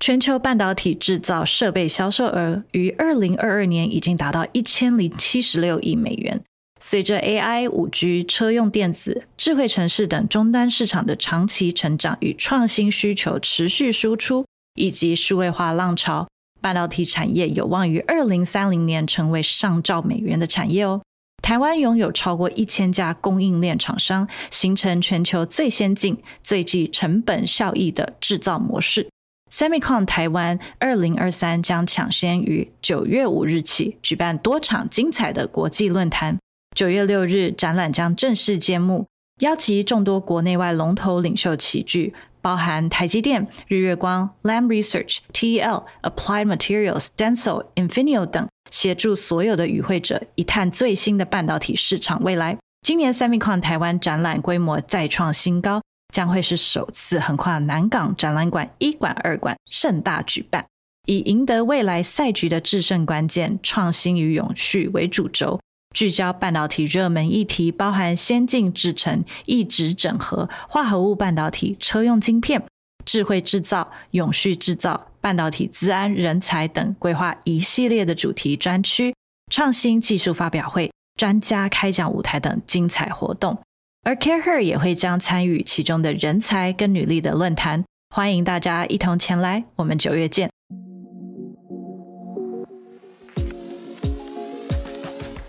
全球半导体制造设备销售额于二零二二年已经达到一千零七十六亿美元。随着 AI、五 G、车用电子、智慧城市等终端市场的长期成长与创新需求持续输出，以及数位化浪潮，半导体产业有望于二零三零年成为上兆美元的产业哦。台湾拥有超过一千家供应链厂商，形成全球最先进、最具成本效益的制造模式。Semicon 台湾二零二三将抢先于九月五日起举办多场精彩的国际论坛。九月六日，展览将正式揭幕，邀集众多国内外龙头领袖齐聚，包含台积电、日月光、Lam Research、TEL、Applied Materials、Denso、Infineon 等，协助所有的与会者一探最新的半导体市场未来。今年 Semicon 台湾展览规模再创新高。将会是首次横跨南港展览馆一馆、二馆盛大举办，以赢得未来赛局的制胜关键——创新与永续为主轴，聚焦半导体热门议题，包含先进制程、一直整合、化合物半导体、车用晶片、智慧制造、永续制造、半导体资安、人才等，规划一系列的主题专区、创新技术发表会、专家开讲舞台等精彩活动。而 CareHer 也会将参与其中的人才跟女力的论坛，欢迎大家一同前来。我们九月见。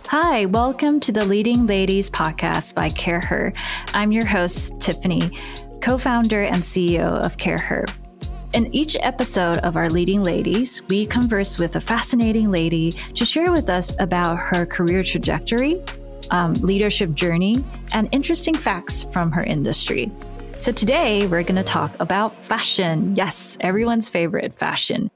Hi, welcome to the Leading Ladies podcast by CareHer. I'm your host, Tiffany, co founder and CEO of CareHer. In each episode of our Leading Ladies, we converse with a fascinating lady to share with us about her career trajectory, um, leadership journey, and interesting facts from her industry. So today we're going to talk about fashion. Yes, everyone's favorite fashion.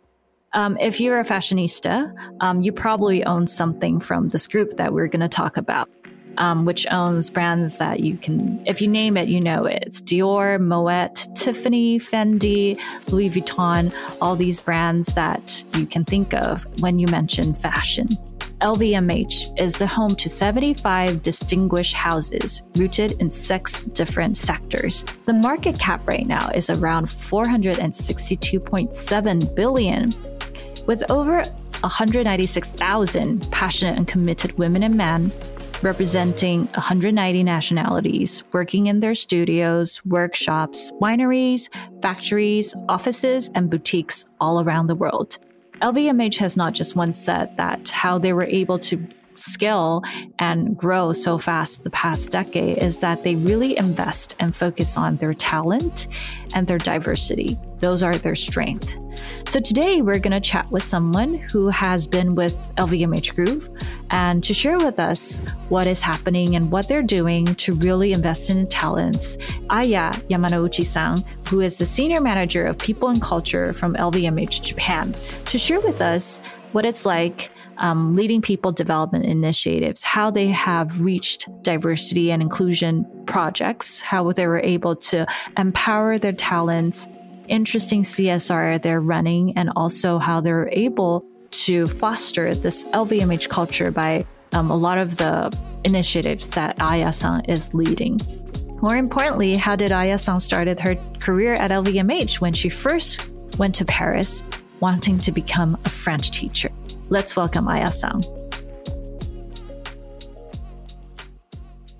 Um, if you're a fashionista, um, you probably own something from this group that we're going to talk about, um, which owns brands that you can, if you name it, you know it. It's Dior, Moet, Tiffany, Fendi, Louis Vuitton, all these brands that you can think of when you mention fashion. LVMH is the home to 75 distinguished houses rooted in six different sectors. The market cap right now is around 462.7 billion, with over 196,000 passionate and committed women and men representing 190 nationalities working in their studios, workshops, wineries, factories, offices, and boutiques all around the world. LVMH has not just once said that how they were able to scale and grow so fast the past decade is that they really invest and focus on their talent and their diversity. Those are their strength. So today we're going to chat with someone who has been with LVMH Group and to share with us what is happening and what they're doing to really invest in talents. Aya Yamanouchi-san, who is the senior manager of people and culture from LVMH Japan, to share with us what it's like um, leading people development initiatives, how they have reached diversity and inclusion projects, how they were able to empower their talents, interesting CSR they're running, and also how they're able to foster this LVMH culture by um, a lot of the initiatives that Aya-san is leading. More importantly, how did Aya-san started her career at LVMH when she first went to Paris wanting to become a French teacher? Let's welcome Aya-san.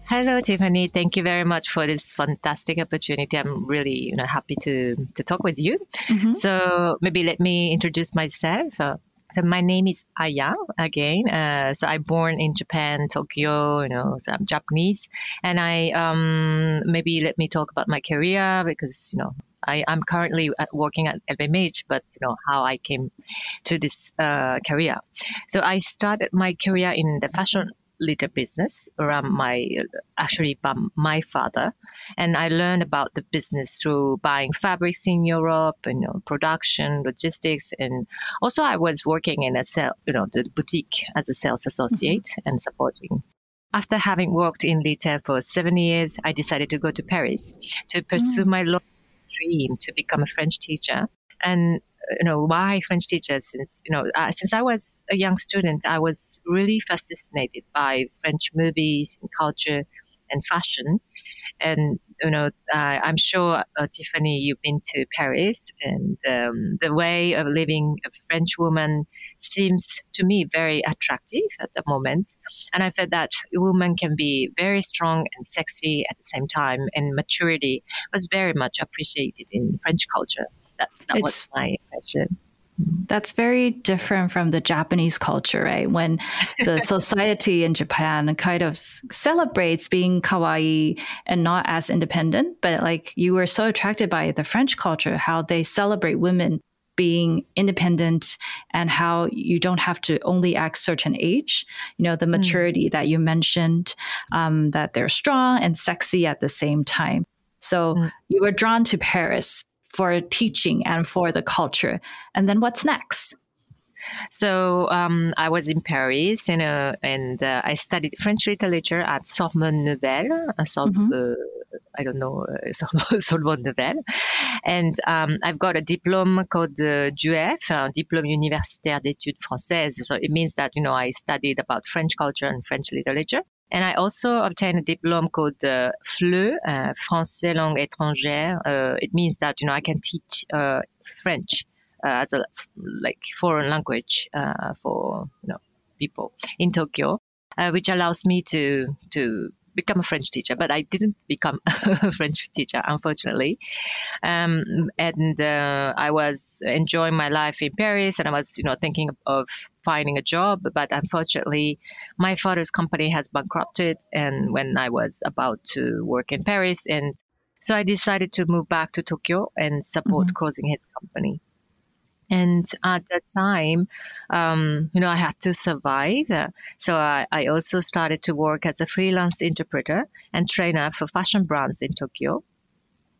Hello, Tiffany. Thank you very much for this fantastic opportunity. I'm really, you know, happy to to talk with you. Mm-hmm. So maybe let me introduce myself. Uh, so my name is Aya again. Uh, so I'm born in Japan, Tokyo. You know, so I'm Japanese, and I um maybe let me talk about my career because you know I, am currently working at LVMH, but you know how I came to this uh, career. So I started my career in the fashion little business around my actually by my father and i learned about the business through buying fabrics in europe and you know, production logistics and also i was working in a sale you know the boutique as a sales associate mm-hmm. and supporting after having worked in retail for seven years i decided to go to paris to pursue mm-hmm. my dream to become a French teacher. And you know why French teacher? Since you know uh, since I was a young student, I was really fascinated by French movies and culture and fashion. And you know, uh, I'm sure uh, Tiffany, you've been to Paris, and um, the way of living of a French woman seems to me very attractive at the moment. And I felt that a woman can be very strong and sexy at the same time, and maturity was very much appreciated in French culture. That's that it's, was my impression. That's very different from the Japanese culture, right? When the society in Japan kind of celebrates being kawaii and not as independent, but like you were so attracted by the French culture, how they celebrate women being independent and how you don't have to only act certain age you know the hmm. maturity mm. that you mentioned um, that they're strong and sexy at the same time so mm. you were drawn to paris for teaching and for the culture. And then what's next? So um, I was in Paris, you know, and uh, I studied French literature at Sorbonne Nouvelle. Uh, mm-hmm. uh, I don't know, uh, Sorbonne Nouvelle. And um, I've got a diploma called uh, DUF, uh, Diplôme Universitaire d'Études Françaises. So it means that, you know, I studied about French culture and French literature. And I also obtained a diploma called uh, FLE, uh, Français langue étrangère. Uh, it means that you know I can teach uh, French uh, as a like foreign language uh, for you know people in Tokyo, which allows me to to become a French teacher, but I didn't become a French teacher, unfortunately. Um, and uh, I was enjoying my life in Paris, and I was, you know, thinking of finding a job. But unfortunately, my father's company has bankrupted, and when I was about to work in Paris, and so I decided to move back to Tokyo and support mm-hmm. Closing Hits company. And at that time, um, you know, I had to survive. So I, I, also started to work as a freelance interpreter and trainer for fashion brands in Tokyo.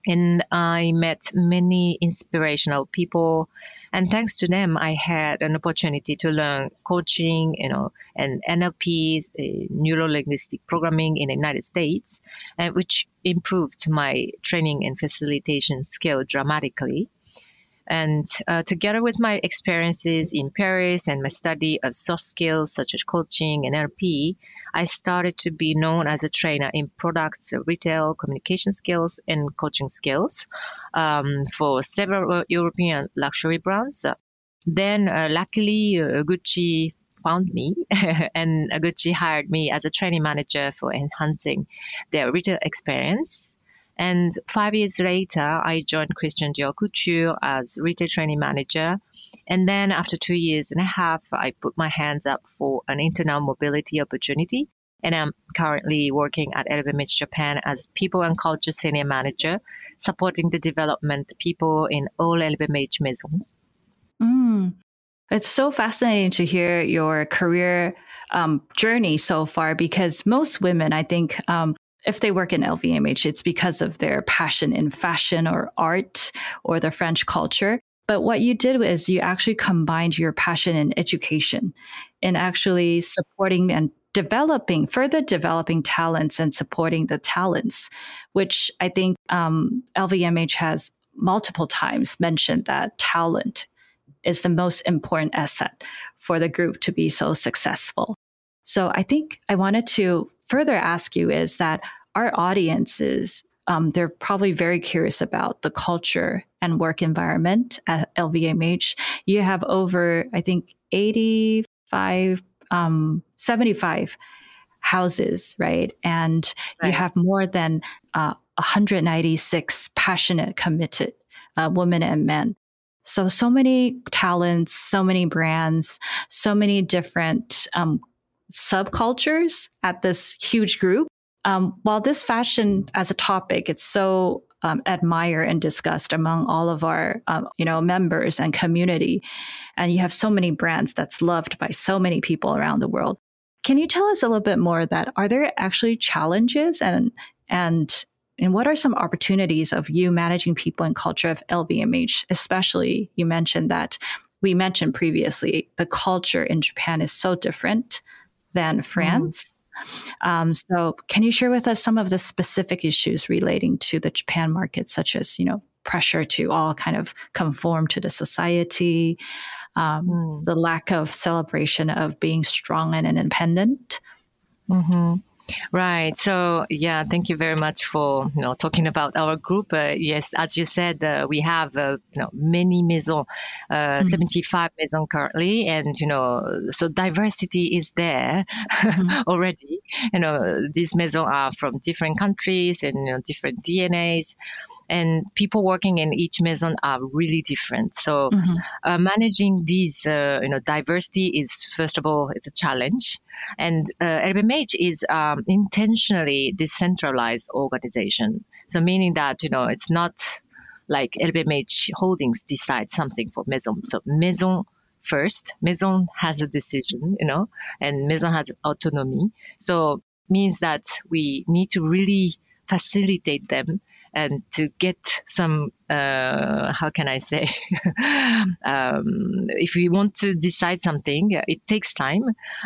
And I met many inspirational people. And thanks to them, I had an opportunity to learn coaching, you know, and NLP, uh, neuro linguistic programming in the United States, uh, which improved my training and facilitation skill dramatically. And uh, together with my experiences in Paris and my study of soft skills such as coaching and NLP, I started to be known as a trainer in products, retail, communication skills, and coaching skills um, for several European luxury brands. Then, uh, luckily, uh, Gucci found me and Gucci hired me as a training manager for enhancing their retail experience and five years later, I joined Christian Dior Couture as retail training manager. And then after two years and a half, I put my hands up for an internal mobility opportunity. And I'm currently working at LVMH Japan as people and culture senior manager, supporting the development people in all LVMH maisons. Mm. It's so fascinating to hear your career um, journey so far because most women, I think, um, if they work in LVMH, it's because of their passion in fashion or art or the French culture. But what you did was you actually combined your passion in education in actually supporting and developing, further developing talents and supporting the talents, which I think um, LVMH has multiple times mentioned that talent is the most important asset for the group to be so successful. So I think I wanted to further ask you is that our audiences, um, they're probably very curious about the culture and work environment at LVMH. You have over, I think, 85, um, 75 houses, right? And right. you have more than uh, 196 passionate, committed uh, women and men. So, so many talents, so many brands, so many different um, subcultures at this huge group. Um, while this fashion as a topic, it's so um, admired and discussed among all of our, um, you know, members and community, and you have so many brands that's loved by so many people around the world. Can you tell us a little bit more that are there actually challenges and and and what are some opportunities of you managing people and culture of LVMH? Especially, you mentioned that we mentioned previously the culture in Japan is so different than mm-hmm. France. Mm. Um, so, can you share with us some of the specific issues relating to the Japan market, such as you know pressure to all kind of conform to the society, um, mm. the lack of celebration of being strong and independent? Mm-hmm. Right. So yeah, thank you very much for you know talking about our group. Uh, yes, as you said, uh, we have uh, you know many maisons, uh, mm-hmm. 75 maisons currently, and you know so diversity is there mm-hmm. already. You know these maisons are from different countries and you know, different DNAs and people working in each maison are really different. So mm-hmm. uh, managing these, uh, you know, diversity is first of all it's a challenge, and uh, LVMH is um, intentionally decentralized organization. So meaning that you know it's not like LVMH Holdings decides something for maison. So maison first, maison has a decision, you know, and maison has autonomy. So means that we need to really facilitate them and to get some uh, how can I say um, if we want to decide something it takes time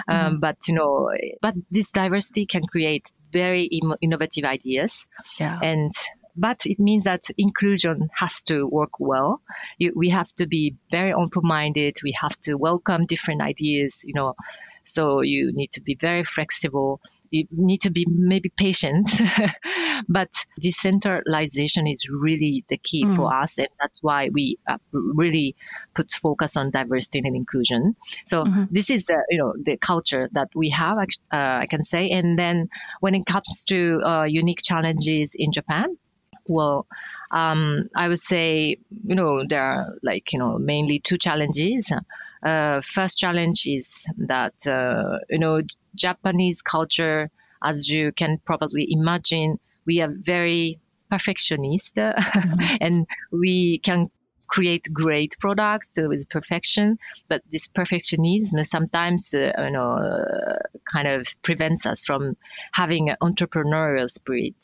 um, mm-hmm. but you know but this diversity can create very innovative ideas yeah. and but it means that inclusion has to work well. You, we have to be very open-minded. We have to welcome different ideas, you know. So you need to be very flexible you need to be maybe patient, but decentralization is really the key mm. for us, and that's why we uh, really put focus on diversity and inclusion. So mm-hmm. this is the you know the culture that we have, uh, I can say. And then when it comes to uh, unique challenges in Japan, well, um, I would say you know there are like you know mainly two challenges. Uh, first challenge is that uh, you know Japanese culture, as you can probably imagine, we are very perfectionist, mm-hmm. and we can create great products with perfection, but this perfectionism sometimes, uh, you know, uh, kind of prevents us from having an entrepreneurial spirit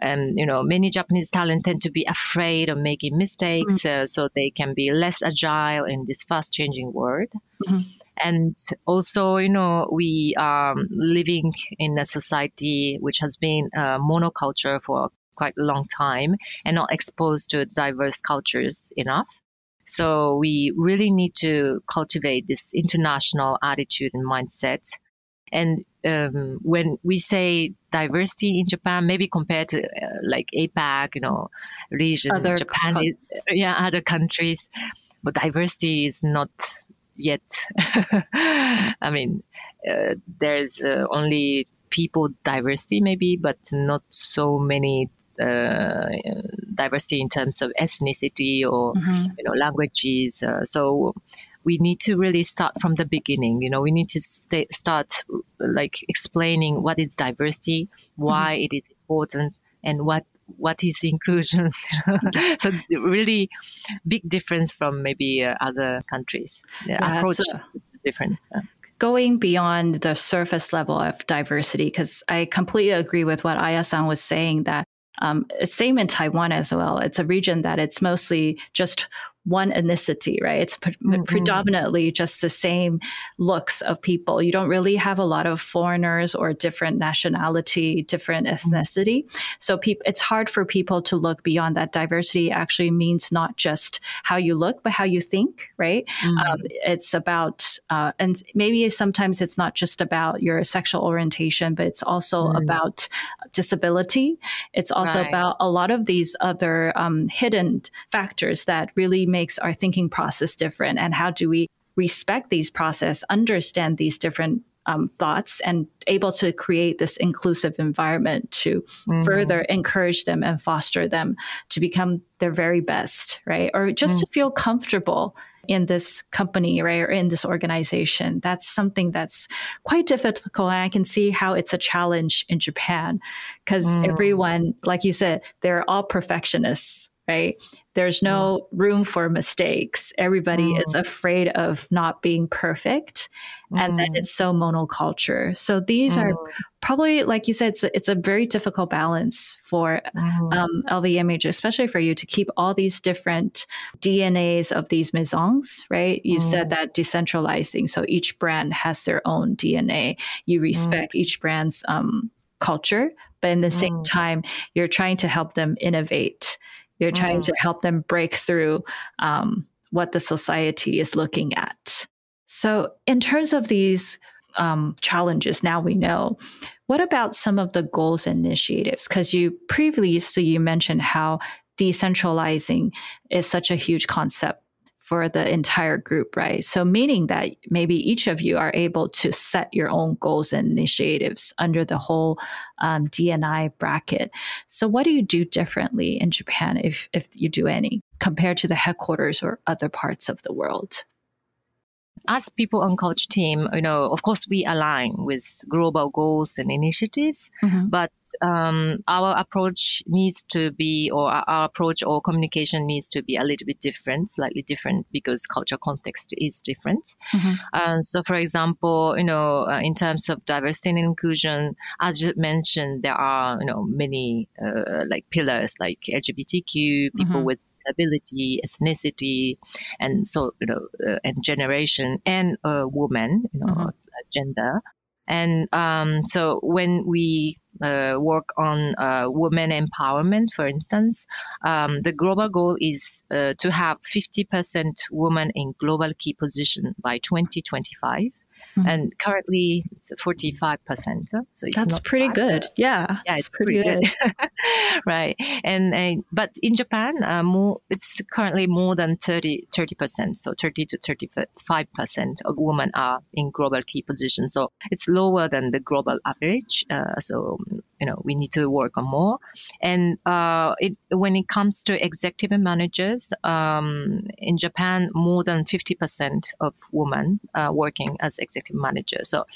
and you know many japanese talent tend to be afraid of making mistakes mm-hmm. uh, so they can be less agile in this fast changing world mm-hmm. And also you know we are living in a society which has been a monoculture for quite a long time and not exposed to diverse cultures enough. So we really need to cultivate this international attitude and mindset. And um, when we say diversity in Japan, maybe compared to uh, like APAC, you know, region, other Japan, is, yeah, other countries, but diversity is not yet. I mean, uh, there's uh, only people diversity maybe, but not so many uh, diversity in terms of ethnicity or mm-hmm. you know languages. Uh, so we need to really start from the beginning. You know, we need to stay, start like explaining what is diversity, why mm-hmm. it is important, and what what is inclusion. so really big difference from maybe uh, other countries. The yeah, approach so different. Going beyond the surface level of diversity, because I completely agree with what Aya-san was saying that um, same in Taiwan as well. It's a region that it's mostly just one ethnicity, right? It's pre- mm-hmm. predominantly just the same looks of people. You don't really have a lot of foreigners or different nationality, different mm-hmm. ethnicity. So pe- it's hard for people to look beyond that. Diversity actually means not just how you look, but how you think, right? Mm-hmm. Um, it's about, uh, and maybe sometimes it's not just about your sexual orientation, but it's also mm-hmm. about disability. It's also right. about a lot of these other um, hidden factors that really makes our thinking process different and how do we respect these process understand these different um, thoughts and able to create this inclusive environment to mm-hmm. further encourage them and foster them to become their very best, right? Or just mm to feel comfortable in this company, right? Or in this organization. That's something that's quite difficult. And I can see how it's a challenge in Japan because mm. everyone, like you said, they're all perfectionists right? There's no mm. room for mistakes. Everybody mm. is afraid of not being perfect. Mm. And then mm. it's so monoculture. So these mm. are probably, like you said, it's a, it's a very difficult balance for mm. um, LVMH, especially for you to keep all these different DNAs of these maisons, right? You said that decentralizing. So each brand has their own DNA. You respect each brand's um, culture, but in the same time, you're trying to help them innovate you're trying mm. to help them break through um, what the society is looking at. So, in terms of these um, challenges. Now we know. What about some of the goals and initiatives? Because you previously you mentioned how decentralizing is such a huge concept for the entire group, right? So meaning that maybe each of you are able to set your own goals and initiatives under the whole um, DNI bracket. So what do you do differently in Japan, if if you do any, compared to the headquarters or other parts of the world? As people on culture team, you know, of course we align with global goals and initiatives, mm-hmm. but um, our approach needs to be, or our approach or communication needs to be a little bit different, slightly different because culture context is different. Mm-hmm. Um, so, for example, you know, uh, in terms of diversity and inclusion, as you mentioned, there are, you know, many uh, like pillars like LGBTQ, people mm-hmm. with ability, ethnicity, and so you know, uh, and generation, and a woman, you know, mm-hmm. gender. And um, so when we uh, work on uh, women empowerment, for instance, um, the global goal is uh, to have 50% women in global key position by 2025. Mm-hmm. And currently it's 45%. So it's that's pretty bad. good. Yeah. Yeah, it's, pretty, pretty, good. good. right. And, uh, but in Japan, uh, more, it's currently more than 30, 30%. So 30 to 35% of women are in global key positions. So it's lower than the global average. Uh, so, you know, we need to work on more. And uh, it, when it comes to executive managers, um, in Japan, more than 50% of women are working as executive managers. So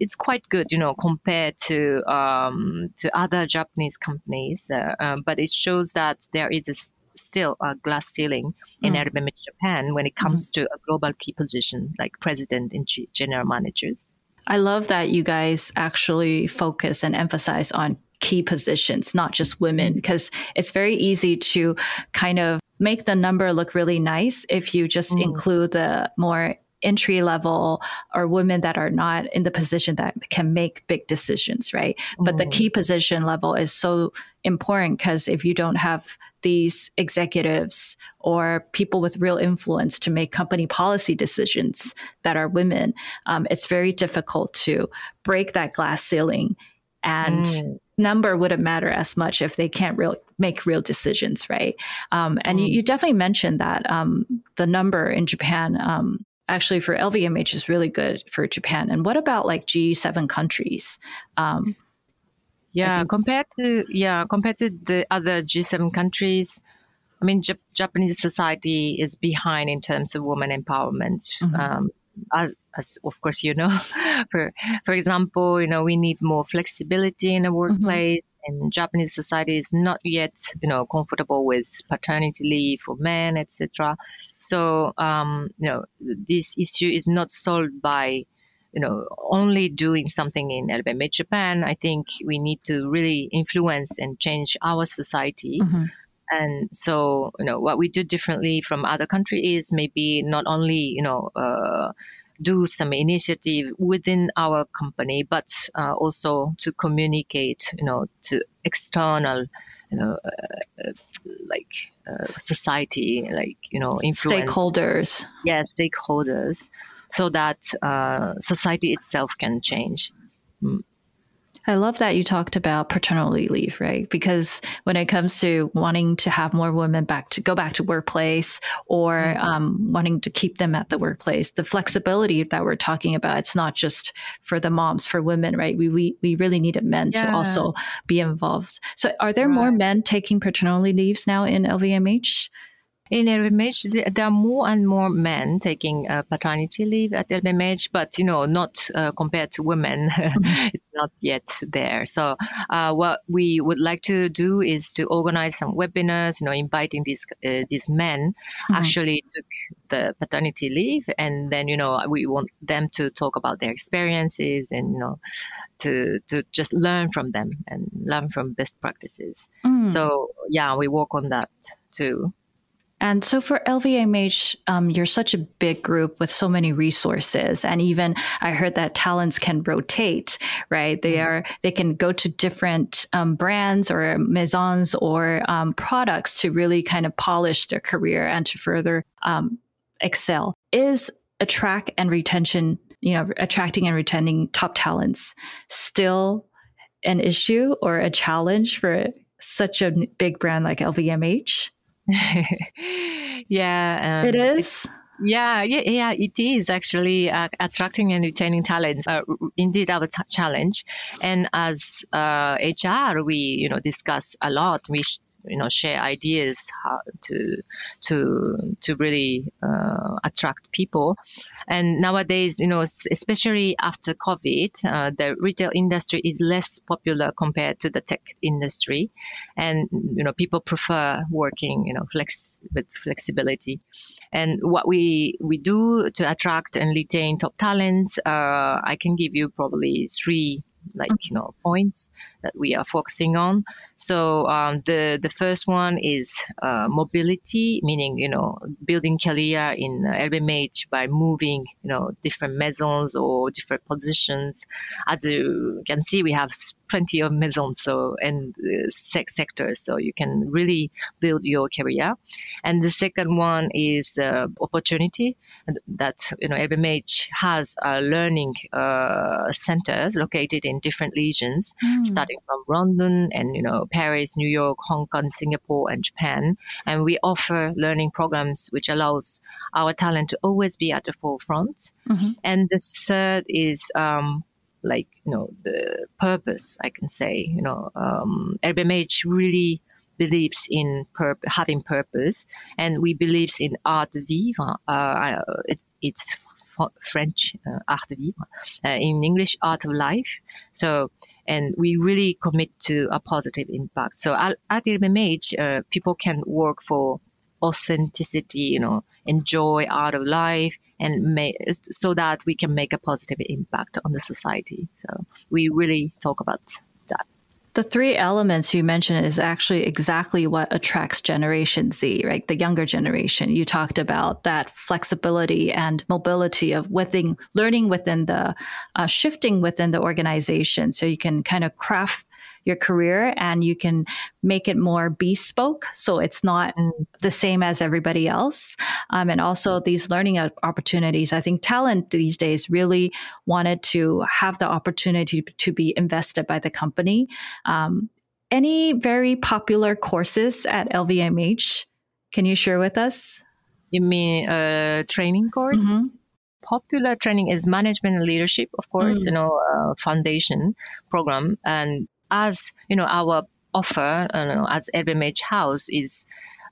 it's quite good, you know, compared to um, to other Japanese companies. Uh, um, but it shows that there is a, still a glass ceiling in mm. Japan when it comes mm. to a global key position like president and G- general managers. I love that you guys actually focus and emphasize on key positions, not just women, because it's very easy to kind of make the number look really nice if you just mm. include the more entry level or women that are not in the position that can make big decisions, right? Mm. But the mm. key position level is so important because if you don't have these executives or people with real influence to make company policy decisions that are women, um, it's very difficult to break that glass ceiling and mm. number wouldn't matter as much if they can't real make real decisions, right? Um, and mm. you, you, definitely mentioned that um, the number in Japan um, actually for LVMH is really good for Japan. And what about like G7 countries? Um, yeah, compared to yeah, compared to the other G7 countries, I mean, J- Japanese society is behind in terms of women empowerment. Mm-hmm. Um, as, as, of course you know, for for example, you know we need more flexibility in the mm-hmm. workplace. Mm-hmm and Japanese society is not yet, you know, comfortable with paternity leave for men, etc. So, um, you know, this issue is not solved by, you know, only doing something in LVMH Japan. I think we need to really influence and change our society. Mm-hmm. And so, you know, what we do differently from other countries is maybe not only, you know, uh, do some initiative within our company, but uh, also to communicate, you know, to external, you know, uh, like uh, society, like you know, influence. stakeholders. Yeah, stakeholders, so that uh, society itself can change. Mm. I love that you talked about paternity leave, right? Because when it comes to wanting to have more women back to go back to workplace or mm-hmm. um, wanting to keep them at the workplace, the flexibility that we're talking about, it's not just for the moms, for women, right? We we, we really needed men yeah. to also be involved. So are there right. more men taking paternity leaves now in LVMH? In LVMH, there are more and more men taking uh, paternity leave at LVMH, but you know, not uh, compared to women. Mm-hmm. it's not yet there. So, uh, what we would like to do is to organize some webinars, you know, inviting these uh, these men mm-hmm. actually took the paternity leave, and then you know, we want them to talk about their experiences and you know, to to just learn from them and learn from best practices. Mm. So, yeah, we work on that too. And so for LVMH, um, you're such a big group with so many resources, and even I heard that talents can rotate, right? They mm-hmm. are they can go to different um, brands or maisons or um, products to really kind of polish their career and to further um, excel. Is attract and retention you know, attracting and retaining top talents still an issue or a challenge for such a big brand like LVMH? yeah, um, it is. Yeah, yeah, yeah, it is actually uh, attracting and retaining talents. Uh, indeed, our t- challenge. And as uh, HR, we you know discuss a lot. We sh- you know share ideas how to to to really uh, attract people and nowadays you know especially after covid uh, the retail industry is less popular compared to the tech industry. And you know people prefer working you know flex with flexibility. And what we we do to attract and retain top talents uh, i can give you probably three like you know points that we are focusing on. So um, the the first one is uh, mobility, meaning you know building career in uh, LVMH by moving you know different maisons or different positions. As you can see, we have plenty of maisons so and uh, sex sectors, so you can really build your career. And the second one is uh, opportunity that you know LVMH has learning uh, centers located in different regions, mm. starting from London and you know Paris, New York, Hong Kong, Singapore, and Japan. And we offer learning programs which allows our talent to always be at the forefront. Mm-hmm. And the third is um, like you know the purpose. I can say you know um, LVMH really believes in pur- having purpose, and we believes in art vivre. Uh, it, it's French uh, art vivre, uh, in English art of life. So and we really commit to a positive impact. So at, at LVMH, uh, people can work for authenticity, you know, enjoy art of life, and may, so that we can make a positive impact on the society. So we really talk about. The three elements you mentioned is actually exactly what attracts Generation Z, right? The younger generation. You talked about that flexibility and mobility of within learning within the uh, shifting within the organization, so you can kind of craft your career and you can make it more bespoke. So it's not mm. the same as everybody else. Um, and also these learning opportunities. I think talent these days really wanted to have the opportunity to be invested by the company. Um, any very popular courses at LVMH? Can you share with us? You mean a training course? Mm-hmm popular training is management and leadership, of course, mm. you know, uh, foundation program. And as you know, our offer uh, as LVMH House is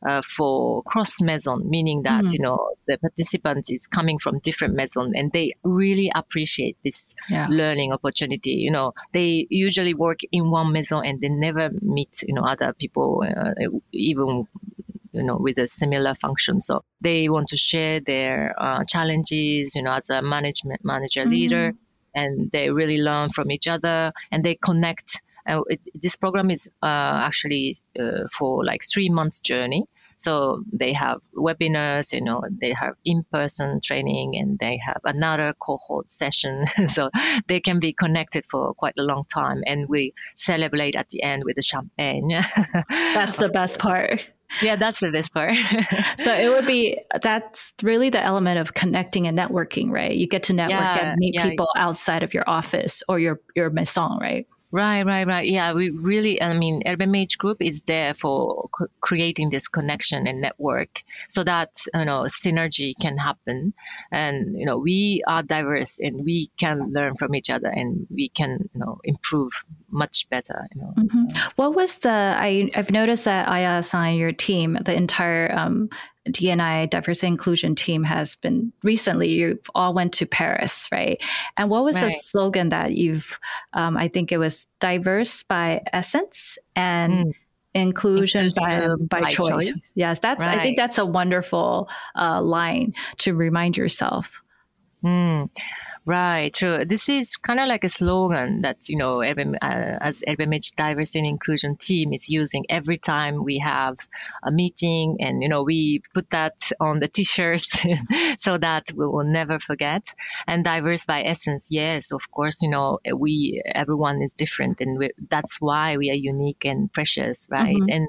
uh, for cross maison, meaning that mm. you know the participant is coming from different maison, and they really appreciate this yeah. learning opportunity. You know, they usually work in one maison and they never meet you know other people, uh, even you know with a similar function. So they want to share their uh, challenges, you know, as a management manager mm. leader, and they really learn from each other, and they connect uh, it, this program is uh, actually uh, for like three months journey. So they have webinars, you know, they have in-person training and they have another cohort session. so they can be connected for quite a long time. And we celebrate at the end with the champagne. That's the best part. Yeah, that's the best part. so it would be that's really the element of connecting and networking, right? You get to network yeah, and meet yeah. people outside of your office or your your maison, right? Right, right, right. Yeah, we really, I mean, LVMH Group is there for creating this connection and network so that, you know, synergy can happen. And, you know, we are diverse and we can learn from each other and we can, you know, improve much better, you know. Mm-hmm. What was the, I, I've noticed that on your team, the entire um, DNI diversity inclusion team has been recently. You all went to Paris, right? And what was right. the slogan that you've? Um, I think it was diverse by essence and. Mm. Inclusion by, by, by choice. choice. Yes, that's. Right. I think that's a wonderful uh, line to remind yourself. Mm. Right, true. This is kind of like a slogan that, you know, uh, as LVMH diversity and inclusion team is using every time we have a meeting and, you know, we put that on the t-shirts so that we will never forget. And diverse by essence, yes, of course, you know, we, everyone is different and we, that's why we are unique and precious, right? Mm-hmm. And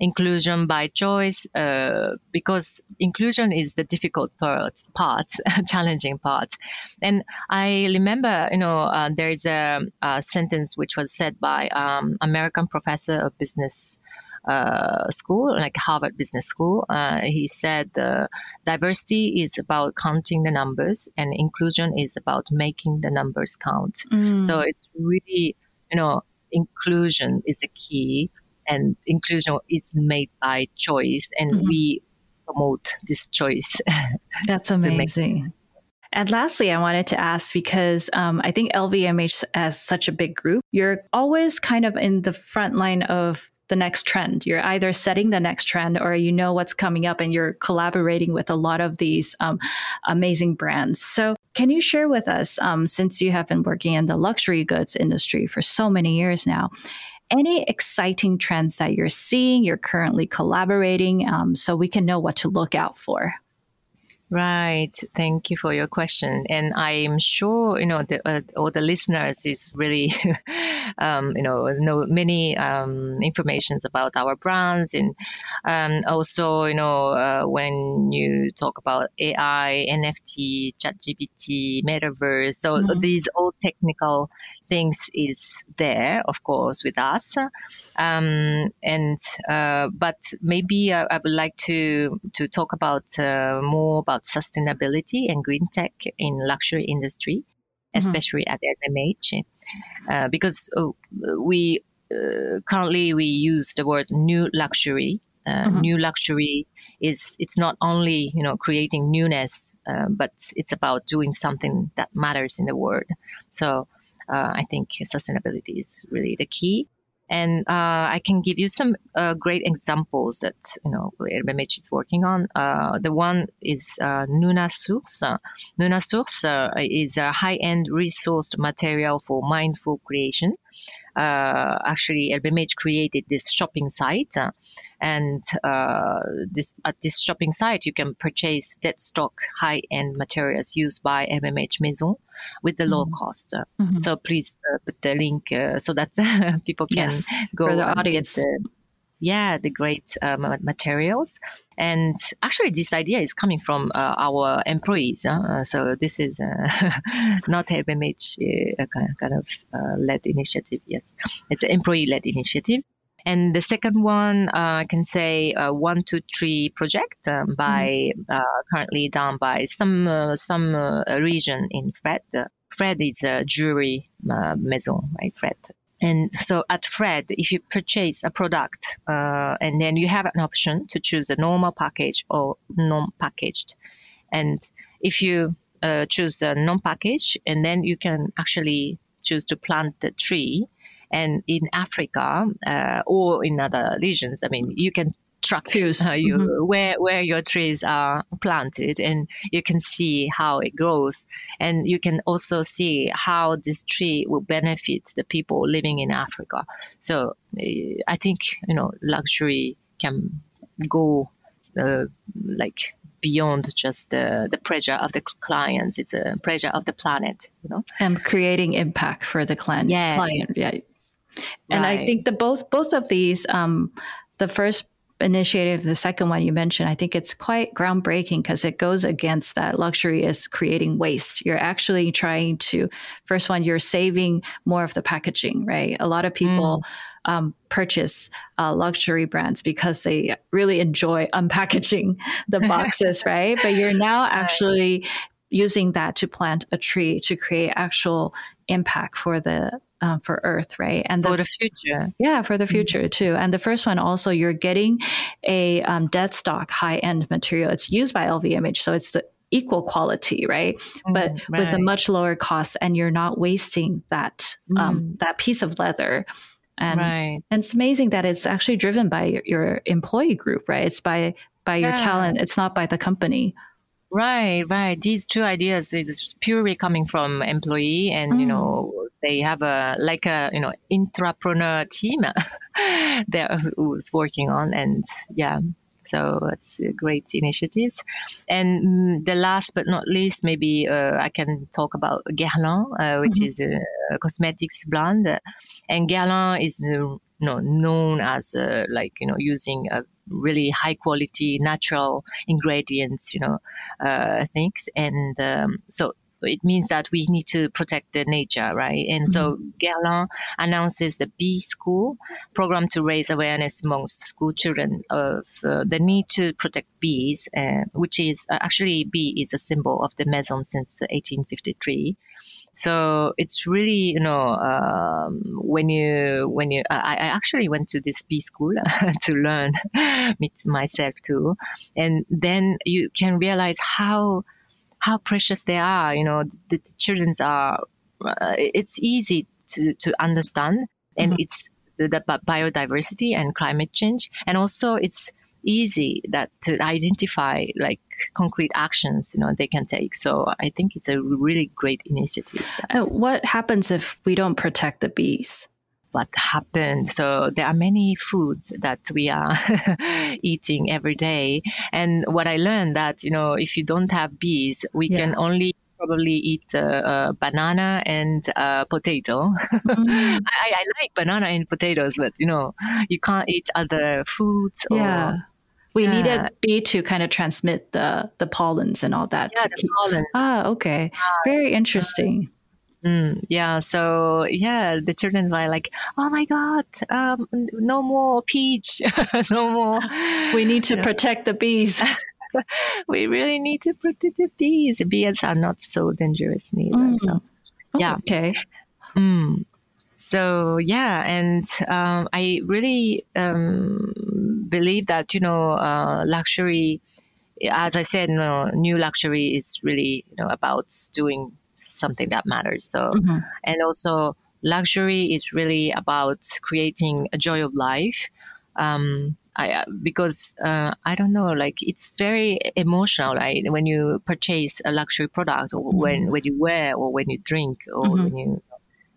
inclusion by choice, uh, because inclusion is the difficult part, part challenging part. And I remember, you know, uh, there is a, a, sentence which was said by um, American professor of business uh, school, like Harvard Business School. Uh, he said uh, diversity is about counting the numbers, and inclusion is about making the numbers count. Mm. So it's really, you know, inclusion is the key, and inclusion is made by choice, and mm-hmm. we promote this choice. That's amazing. And lastly, I wanted to ask because um, I think LVMH as such a big group, you're always kind of in the front line of the next trend. You're either setting the next trend or you know what's coming up and you're collaborating with a lot of these um, amazing brands. So, can you share with us, um, since you have been working in the luxury goods industry for so many years now, any exciting trends that you're seeing, you're currently collaborating, um, so we can know what to look out for? Right. Thank you for your question. And I'm sure, you know, the, uh, all the listeners is really, um, you know, know many um, informations about our brands. And um, also, you know, uh, when you talk about AI, NFT, ChatGPT, Metaverse, so mm-hmm. these all technical things is there, of course, with us. Um, and uh, but maybe I, I, would like to to talk about uh, more about sustainability and green tech in luxury industry, mm-hmm. especially at LVMH, uh, because oh, we uh, currently we use the word new luxury. Uh, mm-hmm. New luxury is it's not only you know creating newness, uh, but it's about doing something that matters in the world. So uh, I think sustainability is really the key. And uh, I can give you some uh, great examples that you know LVMH is working on. Uh, the one is uh, Nona Source. Nona Source uh, is a high-end resourced material for mindful creation. Uh, actually, LVMH created this shopping site, and this at this shopping site you can purchase dead stock high-end materials used by LVMH Maison with the low mm-hmm. cost. Mm-hmm. So please uh, put the link uh, so that people can yes, go for the audience. The, yeah, the great materials. And actually, this idea is coming from uh, our employees. Uh, so this is uh, not LVMH uh, kind of led initiative. Yes, it's an employee-led initiative. And the second one, uh, I can say uh, one, two, three project um, by mm-hmm. uh, currently done by some uh, some uh, region in Fred. Fred is a jewelry uh, maison, right? Fred. And so at Fred, if you purchase a product and then you have an option to choose a normal package or non-packaged, and if you choose a non-package, and then you can actually choose to plant the tree and in Africa uh, or in other regions, I mean, you can track uh, you, mm-hmm. where where your trees are planted, and you can see how it grows, and you can also see how this tree will benefit the people living in Africa. So uh, I think you know luxury can go uh, like beyond just the, the pressure of the clients. It's a pressure of the planet, you know. And creating impact for the client. Yeah. client. Yeah. And right. I think the both both of these, um, the first initiative, the second one you mentioned, I think it's quite groundbreaking because it goes against that luxury is creating waste. You're actually trying to, first one, you're saving more of the packaging, right? A lot of people mm. um, purchase uh, luxury brands because they really enjoy unpackaging the boxes, right? But you're now actually using that to plant a tree to create actual impact for the um, for Earth, right? And the, for the future. Yeah, for the future mm-hmm. too. And the first one also, you're getting a um, dead stock high end material. It's used by LVMH, so it's the equal quality, right? Mm, but right. with a much lower cost, and you're not wasting that um, mm. that piece of leather. And, right. and it's amazing that it's actually driven by your, your employee group, right? It's by by your yeah. talent. It's not by the company. Right, right. These two ideas is purely coming from employee, and mm. you know they have a like a you know entrepreneur team there who's working on, and yeah, so it's great initiatives. And mm, the last but not least, maybe uh, I can talk about Guerlain, uh, which mm-hmm. is a, cosmetics brand. And Guerlain is uh, you know, known as uh, like you know using a really high quality natural ingredients, you know, uh, things. And um, so it means that we need to protect the nature, right? And mm-hmm. so Guerlain announces the Bee School program to raise awareness amongst school children of uh, the need to protect bees, uh, which is uh, actually bee is a symbol of the maison since 1853. So it's really, you know, um, when you, when you, I, I, actually went to this bee school to learn myself too. And then you can realize how, how precious they are. You know, the, the children's are, uh, it's easy to, to understand and mm-hmm. it's the, the biodiversity and climate change. And also it's, easy that to identify like concrete actions you know they can take so i think it's a really great initiative uh, what happens if we don't protect the bees what happens so there are many foods that we are eating every day and what i learned that you know if you don't have bees we yeah. can only probably eat uh, uh, banana and uh, potato. Mm. I, I, like banana and potatoes, but you know, you can't eat other fruits. Yeah we yeah. needed bee to kind of transmit the the pollens and all that. Yeah, the keep... pollen. Ah, okay. Very interesting. Mm, yeah, so yeah, the children are like, "Oh my God, um, no more peach, no more." We need to protect the bees. we really need to protect the bees. Bees are not so dangerous neither. Mm. So, yeah. Okay. Mm. So yeah, and um, I really um, believe that you know uh, luxury, as I said, you know, new luxury is really you know about doing something that matters. So mm-hmm. and also luxury is really about creating a joy of life. Um, I, because uh, I don't know, like it's very emotional, right? When you purchase a luxury product, or mm-hmm. when when you wear, or when you drink, or mm-hmm. when you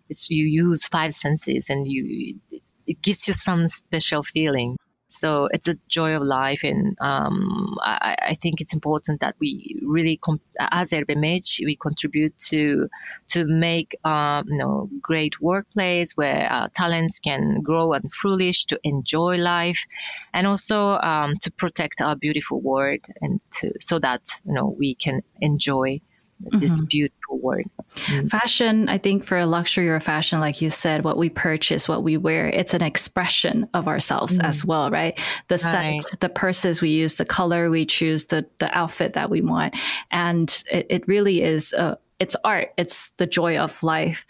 it's you use five senses and you it gives you some special feeling. So it's a joy of life, and um, I, I, think it's important that we really, comp- as LVMH, we contribute to to make um, you know great workplace where uh, talents can grow and flourish, to enjoy life, and also um, to protect our beautiful world, and to, so that you know we can enjoy this mm-hmm. beautiful word. Mm-hmm. Fashion, I think for a luxury or fashion, like you said, what we purchase, what we wear, it's an expression of ourselves mm-hmm. as well, right? The right. set, the purses we use, the color we choose, the, the outfit that we want. And it, it really is, uh, it's art. It's the joy of life.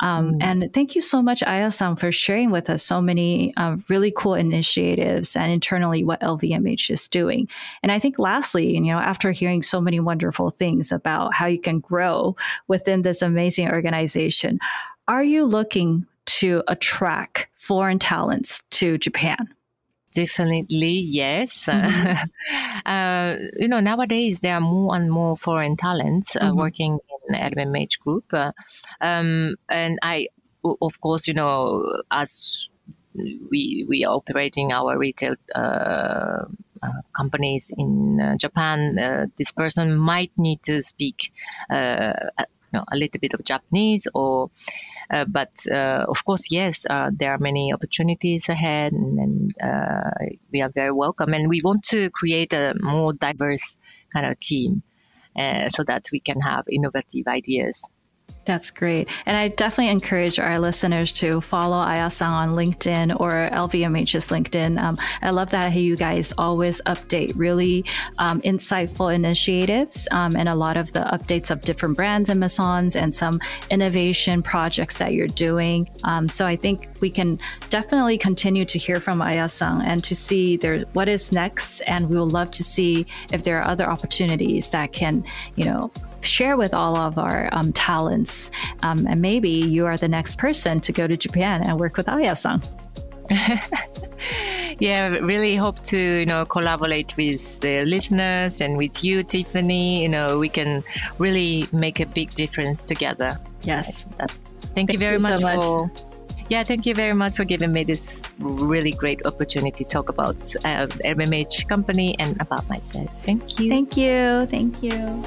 Um, mm. And thank you so much, Aya-san, for sharing with us so many uh, really cool initiatives and internally what LVMH is doing. And I think lastly, you know, after hearing so many wonderful things about how you can grow within this amazing organization, are you looking to attract foreign talents to Japan? Definitely, yes. Mm-hmm. uh, you know, nowadays there are more and more foreign talents uh, mm-hmm. working in LVMH Group, uh, um, and I, of course, you know, as we we are operating our retail uh, uh, companies in uh, Japan, this person might need to speak, you know, a little bit of Japanese or uh, but uh, of course, yes, uh, there are many opportunities ahead, and, and we are very welcome. And we want to create a more diverse kind of team Uh, so that we can have innovative ideas. That's great. And I definitely encourage our listeners to follow Aya-san on LinkedIn or LVMH's LinkedIn. Um, I love that you guys always update really um, insightful initiatives um, and a lot of the updates of different brands and maisons and some innovation projects that you're doing. Um, so I think we can definitely continue to hear from Aya-san and to see there what is next. And we would love to see if there are other opportunities that can, you know, share with all of our um, talents. Um, and maybe you are the next person to go to Japan and work with Aya-san. yeah, really hope to you know collaborate with the listeners and with you, Tiffany. You know, we can really make a big difference together. Yes. Thank, thank you very you much, so much for. Yeah, thank you very much for giving me this really great opportunity to talk about uh, LVMH company and about myself. Thank you. Thank you. Thank you.